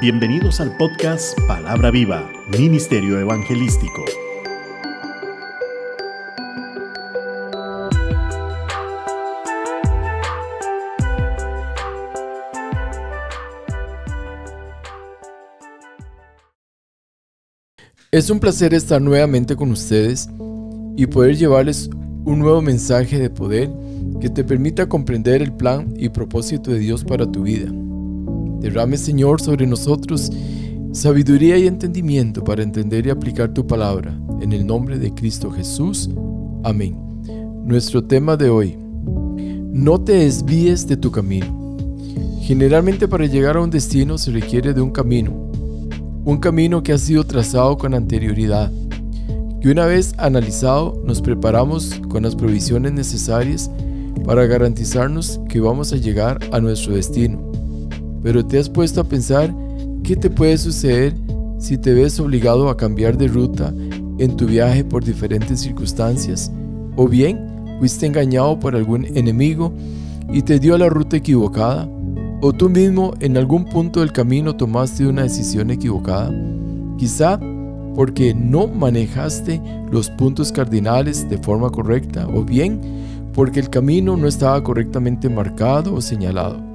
Bienvenidos al podcast Palabra Viva, Ministerio Evangelístico. Es un placer estar nuevamente con ustedes y poder llevarles un nuevo mensaje de poder que te permita comprender el plan y propósito de Dios para tu vida. Derrame, Señor, sobre nosotros sabiduría y entendimiento para entender y aplicar tu palabra. En el nombre de Cristo Jesús. Amén. Nuestro tema de hoy. No te desvíes de tu camino. Generalmente para llegar a un destino se requiere de un camino. Un camino que ha sido trazado con anterioridad. Que una vez analizado nos preparamos con las provisiones necesarias para garantizarnos que vamos a llegar a nuestro destino pero te has puesto a pensar qué te puede suceder si te ves obligado a cambiar de ruta en tu viaje por diferentes circunstancias, o bien fuiste engañado por algún enemigo y te dio la ruta equivocada, o tú mismo en algún punto del camino tomaste una decisión equivocada, quizá porque no manejaste los puntos cardinales de forma correcta, o bien porque el camino no estaba correctamente marcado o señalado.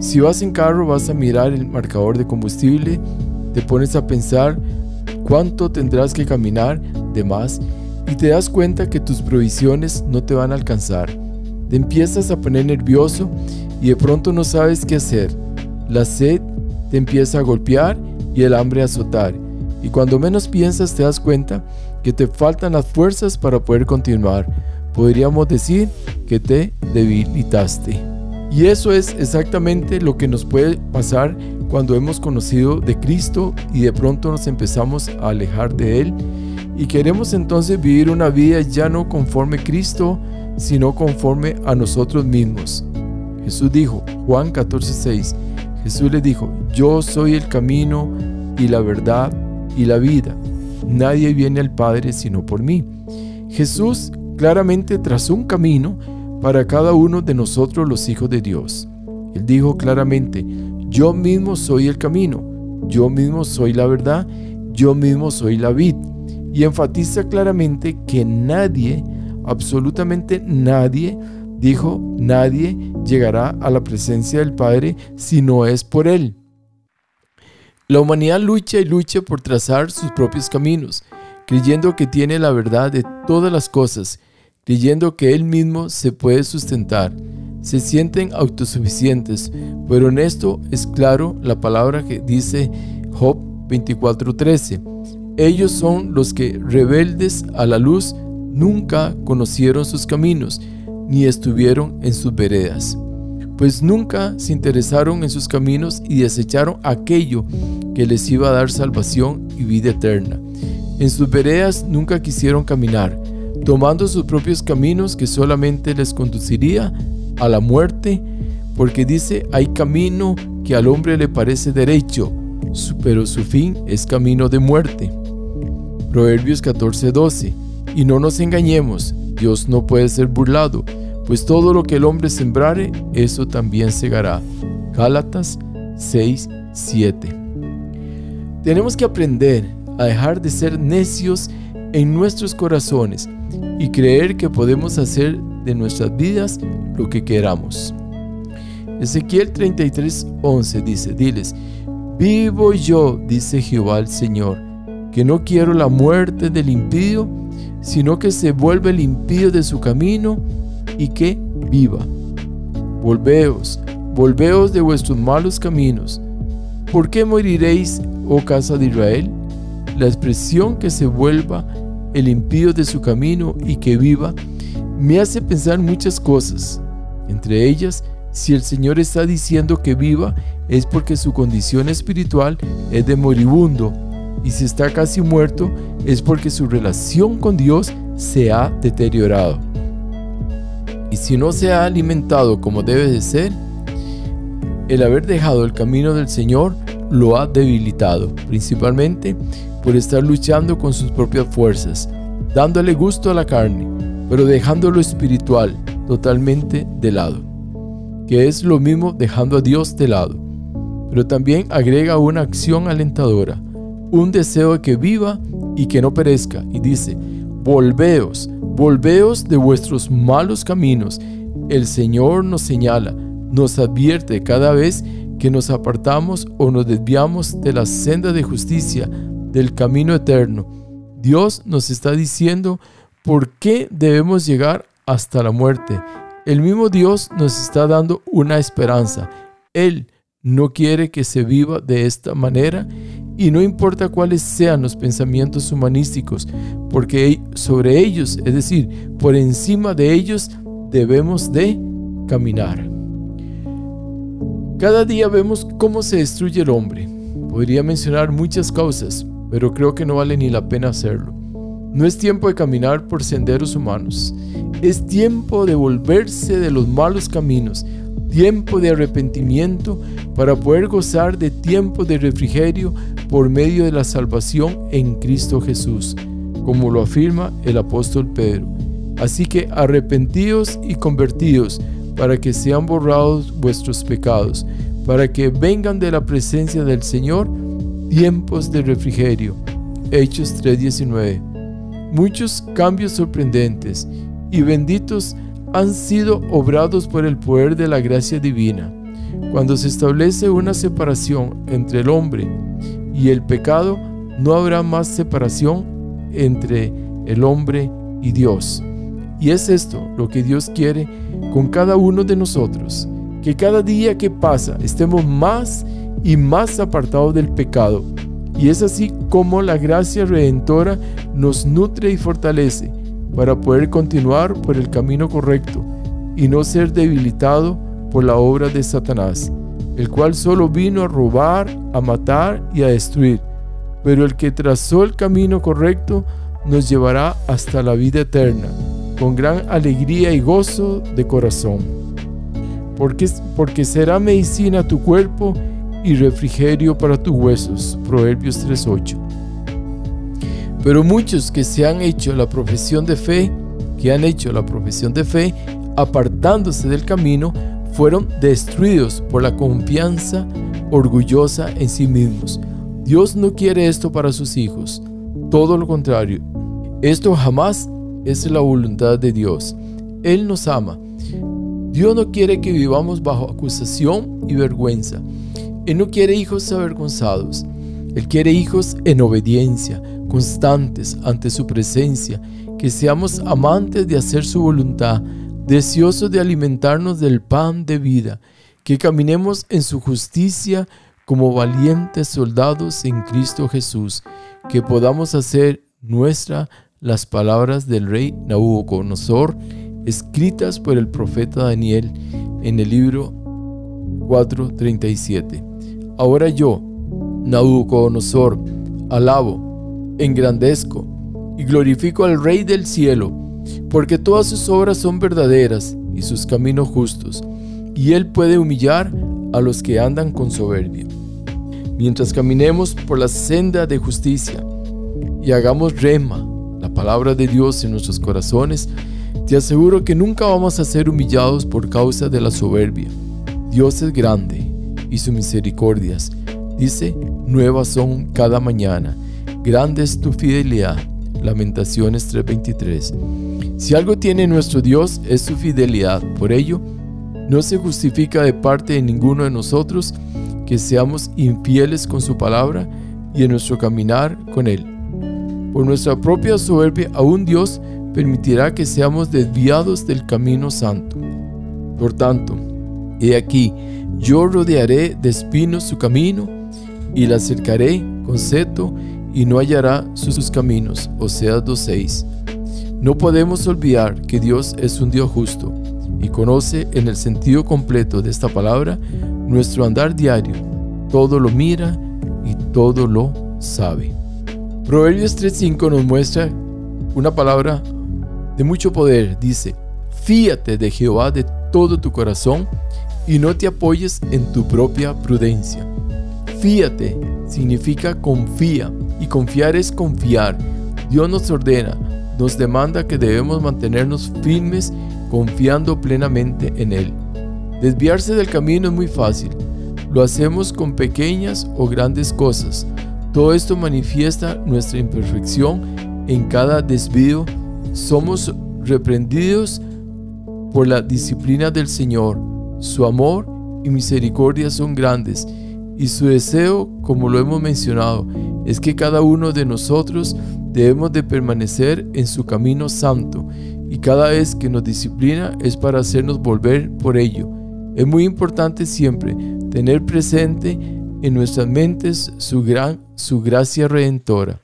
Si vas en carro vas a mirar el marcador de combustible, te pones a pensar cuánto tendrás que caminar de más y te das cuenta que tus provisiones no te van a alcanzar. Te empiezas a poner nervioso y de pronto no sabes qué hacer. La sed te empieza a golpear y el hambre a azotar. Y cuando menos piensas te das cuenta que te faltan las fuerzas para poder continuar. Podríamos decir que te debilitaste. Y eso es exactamente lo que nos puede pasar cuando hemos conocido de Cristo y de pronto nos empezamos a alejar de Él y queremos entonces vivir una vida ya no conforme a Cristo, sino conforme a nosotros mismos. Jesús dijo, Juan 14:6, Jesús le dijo, yo soy el camino y la verdad y la vida. Nadie viene al Padre sino por mí. Jesús claramente trazó un camino para cada uno de nosotros los hijos de Dios. Él dijo claramente, yo mismo soy el camino, yo mismo soy la verdad, yo mismo soy la vid. Y enfatiza claramente que nadie, absolutamente nadie, dijo, nadie llegará a la presencia del Padre si no es por Él. La humanidad lucha y lucha por trazar sus propios caminos, creyendo que tiene la verdad de todas las cosas creyendo que Él mismo se puede sustentar. Se sienten autosuficientes, pero en esto es claro la palabra que dice Job 24:13. Ellos son los que rebeldes a la luz nunca conocieron sus caminos, ni estuvieron en sus veredas, pues nunca se interesaron en sus caminos y desecharon aquello que les iba a dar salvación y vida eterna. En sus veredas nunca quisieron caminar, tomando sus propios caminos que solamente les conduciría a la muerte, porque dice, hay camino que al hombre le parece derecho, pero su fin es camino de muerte. Proverbios 14:12. Y no nos engañemos, Dios no puede ser burlado, pues todo lo que el hombre sembrare, eso también segará. Gálatas 6:7. Tenemos que aprender a dejar de ser necios en nuestros corazones y creer que podemos hacer de nuestras vidas lo que queramos. Ezequiel 33:11 dice, diles, vivo yo, dice Jehová el Señor, que no quiero la muerte del impío, sino que se vuelva el impío de su camino y que viva. Volveos, volveos de vuestros malos caminos. ¿Por qué moriréis, oh casa de Israel? La expresión que se vuelva el impío de su camino y que viva, me hace pensar muchas cosas. Entre ellas, si el Señor está diciendo que viva, es porque su condición espiritual es de moribundo, y si está casi muerto, es porque su relación con Dios se ha deteriorado. Y si no se ha alimentado como debe de ser, el haber dejado el camino del Señor lo ha debilitado, principalmente por estar luchando con sus propias fuerzas, dándole gusto a la carne, pero dejando lo espiritual totalmente de lado, que es lo mismo dejando a Dios de lado. pero también agrega una acción alentadora, un deseo de que viva y que no perezca, y dice, volveos, volveos de vuestros malos caminos. El Señor nos señala, nos advierte cada vez que nos apartamos o nos desviamos de la senda de justicia, del camino eterno. Dios nos está diciendo por qué debemos llegar hasta la muerte. El mismo Dios nos está dando una esperanza. Él no quiere que se viva de esta manera y no importa cuáles sean los pensamientos humanísticos, porque sobre ellos, es decir, por encima de ellos, debemos de caminar. Cada día vemos cómo se destruye el hombre. Podría mencionar muchas causas, pero creo que no vale ni la pena hacerlo. No es tiempo de caminar por senderos humanos. Es tiempo de volverse de los malos caminos, tiempo de arrepentimiento para poder gozar de tiempo de refrigerio por medio de la salvación en Cristo Jesús, como lo afirma el apóstol Pedro. Así que arrepentidos y convertidos para que sean borrados vuestros pecados, para que vengan de la presencia del Señor tiempos de refrigerio. Hechos 3:19. Muchos cambios sorprendentes y benditos han sido obrados por el poder de la gracia divina. Cuando se establece una separación entre el hombre y el pecado, no habrá más separación entre el hombre y Dios. Y es esto lo que Dios quiere con cada uno de nosotros, que cada día que pasa estemos más y más apartados del pecado. Y es así como la gracia redentora nos nutre y fortalece para poder continuar por el camino correcto y no ser debilitado por la obra de Satanás, el cual solo vino a robar, a matar y a destruir. Pero el que trazó el camino correcto nos llevará hasta la vida eterna, con gran alegría y gozo de corazón. Porque, porque será medicina tu cuerpo y refrigerio para tus huesos. Proverbios 3.8. Pero muchos que se han hecho la profesión de fe, que han hecho la profesión de fe, apartándose del camino, fueron destruidos por la confianza orgullosa en sí mismos. Dios no quiere esto para sus hijos, todo lo contrario. Esto jamás es la voluntad de Dios. Él nos ama. Dios no quiere que vivamos bajo acusación y vergüenza. Él no quiere hijos avergonzados. Él quiere hijos en obediencia, constantes ante su presencia, que seamos amantes de hacer su voluntad, deseosos de alimentarnos del pan de vida, que caminemos en su justicia como valientes soldados en Cristo Jesús, que podamos hacer nuestra las palabras del rey Nabucodonosor, escritas por el profeta Daniel en el libro 4:37. Ahora yo, Nabucodonosor, alabo, engrandezco y glorifico al Rey del cielo, porque todas sus obras son verdaderas y sus caminos justos, y él puede humillar a los que andan con soberbia. Mientras caminemos por la senda de justicia y hagamos rema, la palabra de Dios en nuestros corazones, te aseguro que nunca vamos a ser humillados por causa de la soberbia. Dios es grande y sus misericordias Dice, nuevas son cada mañana, grande es tu fidelidad. Lamentaciones 3:23. Si algo tiene nuestro Dios es su fidelidad. Por ello, no se justifica de parte de ninguno de nosotros que seamos infieles con su palabra y en nuestro caminar con Él. Por nuestra propia soberbia, aún Dios permitirá que seamos desviados del camino santo. Por tanto, he aquí, yo rodearé de espinos su camino y la cercaré con seto y no hallará sus caminos. Oseas 2.6. No podemos olvidar que Dios es un Dios justo y conoce en el sentido completo de esta palabra nuestro andar diario. Todo lo mira y todo lo sabe. Proverbios 3.5 nos muestra una palabra de mucho poder. Dice, fíate de Jehová de todo tu corazón y no te apoyes en tu propia prudencia. Fíate significa confía y confiar es confiar. Dios nos ordena, nos demanda que debemos mantenernos firmes confiando plenamente en Él. Desviarse del camino es muy fácil. Lo hacemos con pequeñas o grandes cosas. Todo esto manifiesta nuestra imperfección en cada desvío. Somos reprendidos por la disciplina del Señor. Su amor y misericordia son grandes y su deseo, como lo hemos mencionado, es que cada uno de nosotros debemos de permanecer en su camino santo y cada vez que nos disciplina es para hacernos volver por ello. Es muy importante siempre tener presente en nuestras mentes su gran su gracia redentora.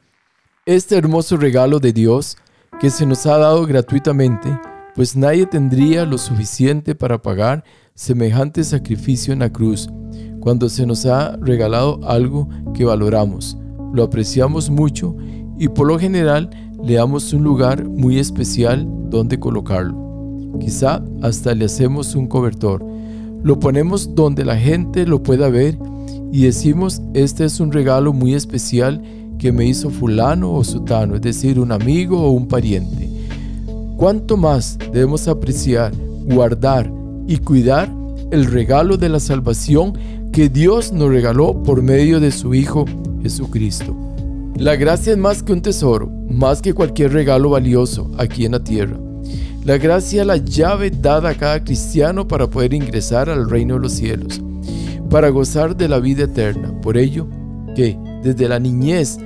Este hermoso regalo de Dios que se nos ha dado gratuitamente, pues nadie tendría lo suficiente para pagar semejante sacrificio en la cruz cuando se nos ha regalado algo que valoramos, lo apreciamos mucho y por lo general le damos un lugar muy especial donde colocarlo. Quizá hasta le hacemos un cobertor. Lo ponemos donde la gente lo pueda ver y decimos, este es un regalo muy especial que me hizo fulano o sutano, es decir, un amigo o un pariente. ¿Cuánto más debemos apreciar, guardar y cuidar el regalo de la salvación que Dios nos regaló por medio de su Hijo Jesucristo. La gracia es más que un tesoro, más que cualquier regalo valioso aquí en la tierra. La gracia es la llave dada a cada cristiano para poder ingresar al reino de los cielos, para gozar de la vida eterna. Por ello, que desde la niñez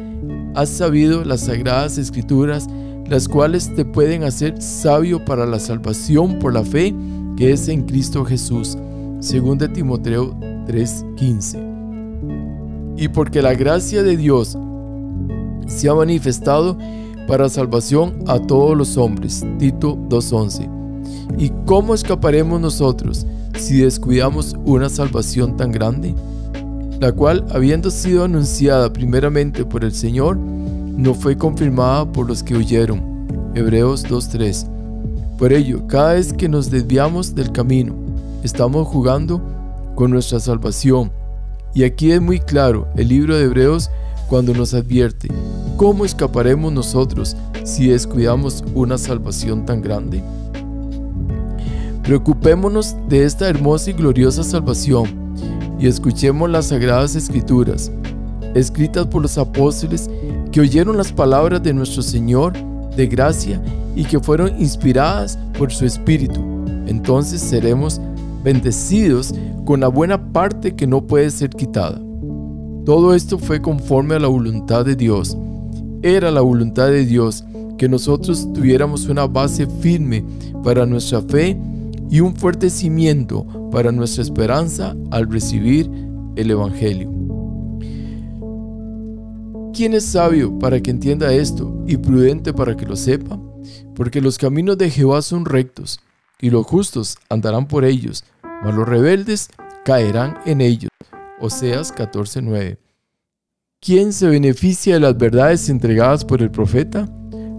has sabido las sagradas escrituras, las cuales te pueden hacer sabio para la salvación por la fe que es en Cristo Jesús. Según de Timoteo 3:15. Y porque la gracia de Dios se ha manifestado para salvación a todos los hombres. Tito 2:11. ¿Y cómo escaparemos nosotros si descuidamos una salvación tan grande? La cual, habiendo sido anunciada primeramente por el Señor, no fue confirmada por los que huyeron. Hebreos 2:3. Por ello, cada vez que nos desviamos del camino, estamos jugando con nuestra salvación. Y aquí es muy claro el libro de Hebreos cuando nos advierte, ¿cómo escaparemos nosotros si descuidamos una salvación tan grande? Preocupémonos de esta hermosa y gloriosa salvación y escuchemos las sagradas escrituras, escritas por los apóstoles que oyeron las palabras de nuestro Señor de gracia y que fueron inspiradas por su Espíritu. Entonces seremos bendecidos con la buena parte que no puede ser quitada. Todo esto fue conforme a la voluntad de Dios. Era la voluntad de Dios que nosotros tuviéramos una base firme para nuestra fe y un fuerte cimiento para nuestra esperanza al recibir el Evangelio. ¿Quién es sabio para que entienda esto y prudente para que lo sepa? Porque los caminos de Jehová son rectos, y los justos andarán por ellos, mas los rebeldes caerán en ellos. Oseas 14:9. ¿Quién se beneficia de las verdades entregadas por el profeta?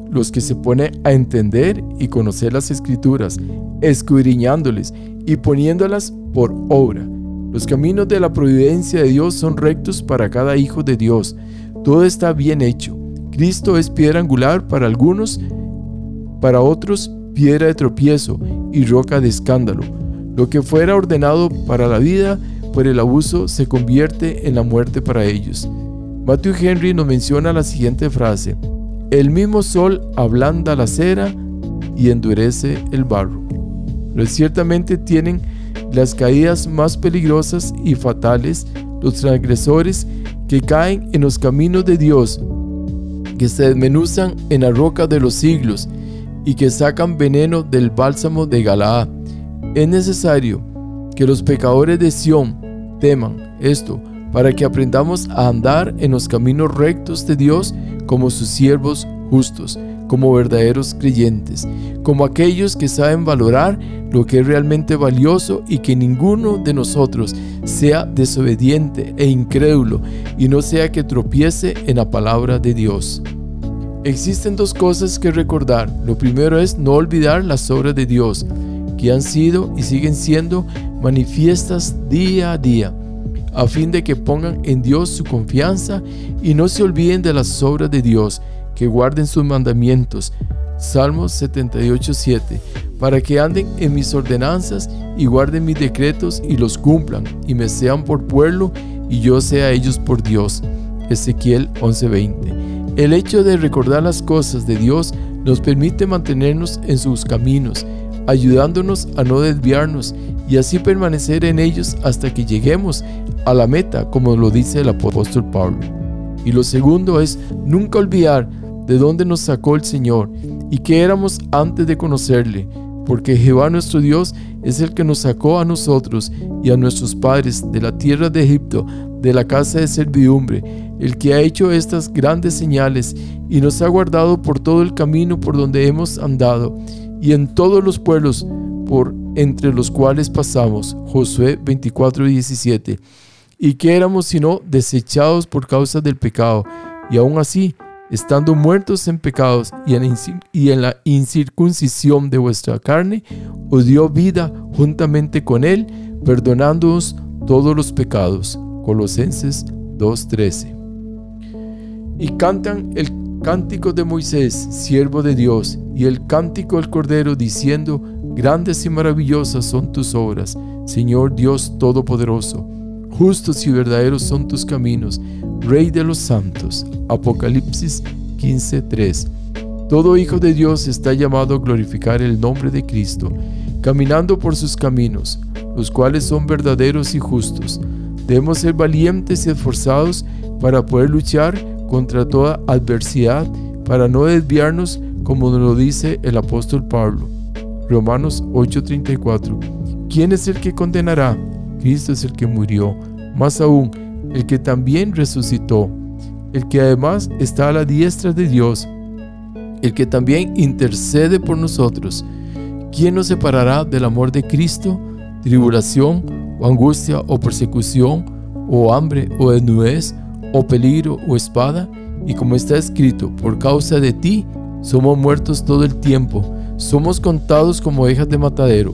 Los que se ponen a entender y conocer las escrituras, escudriñándoles y poniéndolas por obra. Los caminos de la providencia de Dios son rectos para cada hijo de Dios. Todo está bien hecho. Cristo es piedra angular para algunos, para otros piedra de tropiezo y roca de escándalo lo que fuera ordenado para la vida por el abuso se convierte en la muerte para ellos. Matthew Henry nos menciona la siguiente frase, el mismo sol ablanda la cera y endurece el barro. Pero ciertamente tienen las caídas más peligrosas y fatales los transgresores que caen en los caminos de Dios, que se desmenuzan en la roca de los siglos y que sacan veneno del bálsamo de Galaad. Es necesario que los pecadores de Sión teman esto para que aprendamos a andar en los caminos rectos de Dios como sus siervos justos, como verdaderos creyentes, como aquellos que saben valorar lo que es realmente valioso y que ninguno de nosotros sea desobediente e incrédulo y no sea que tropiece en la palabra de Dios. Existen dos cosas que recordar. Lo primero es no olvidar las obras de Dios que han sido y siguen siendo manifiestas día a día, a fin de que pongan en Dios su confianza y no se olviden de las obras de Dios, que guarden sus mandamientos. Salmos 78:7. para que anden en mis ordenanzas y guarden mis decretos y los cumplan, y me sean por pueblo y yo sea ellos por Dios. Ezequiel 11:20. El hecho de recordar las cosas de Dios nos permite mantenernos en sus caminos, ayudándonos a no desviarnos y así permanecer en ellos hasta que lleguemos a la meta, como lo dice el apóstol Pablo. Y lo segundo es nunca olvidar de dónde nos sacó el Señor y que éramos antes de conocerle, porque Jehová nuestro Dios es el que nos sacó a nosotros y a nuestros padres de la tierra de Egipto, de la casa de servidumbre, el que ha hecho estas grandes señales y nos ha guardado por todo el camino por donde hemos andado y en todos los pueblos por entre los cuales pasamos. Josué 24:17. Y que éramos sino desechados por causa del pecado, y aún así estando muertos en pecados y en, la incircuncisión de vuestra carne, os dio vida juntamente con Él, perdonándoos todos los pecados. Colosenses 2.13. Y cantan el cántico de Moisés, siervo de Dios, y el cántico del Cordero, diciendo, Grandes y maravillosas son tus obras, Señor Dios Todopoderoso. Justos y verdaderos son tus caminos, Rey de los santos. Apocalipsis 15:3. Todo hijo de Dios está llamado a glorificar el nombre de Cristo, caminando por sus caminos, los cuales son verdaderos y justos. Debemos ser valientes y esforzados para poder luchar contra toda adversidad, para no desviarnos como nos lo dice el apóstol Pablo. Romanos 8:34. ¿Quién es el que condenará? Cristo es el que murió, más aún, el que también resucitó, el que además está a la diestra de Dios, el que también intercede por nosotros. ¿Quién nos separará del amor de Cristo? ¿Tribulación, o angustia, o persecución, o hambre, o desnudez, o peligro, o espada? Y como está escrito, por causa de ti somos muertos todo el tiempo, somos contados como ovejas de matadero.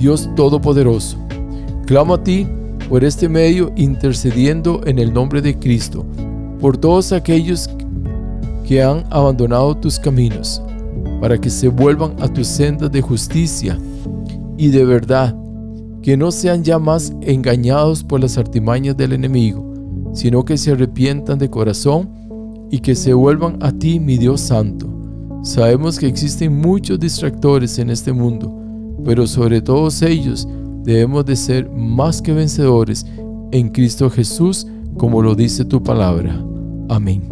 Dios Todopoderoso, clamo a ti por este medio intercediendo en el nombre de Cristo, por todos aquellos que han abandonado tus caminos, para que se vuelvan a tus sendas de justicia y de verdad, que no sean ya más engañados por las artimañas del enemigo, sino que se arrepientan de corazón y que se vuelvan a ti, mi Dios Santo. Sabemos que existen muchos distractores en este mundo, pero sobre todos ellos debemos de ser más que vencedores en Cristo Jesús, como lo dice tu palabra. Amén.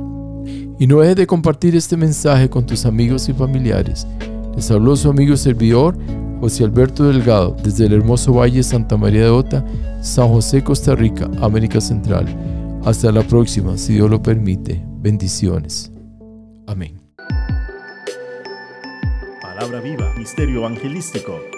Y no dejes de compartir este mensaje con tus amigos y familiares. Les habló su amigo servidor José Alberto Delgado desde el hermoso Valle Santa María de Ota, San José, Costa Rica, América Central. Hasta la próxima, si Dios lo permite. Bendiciones. Amén. Palabra viva, misterio evangelístico.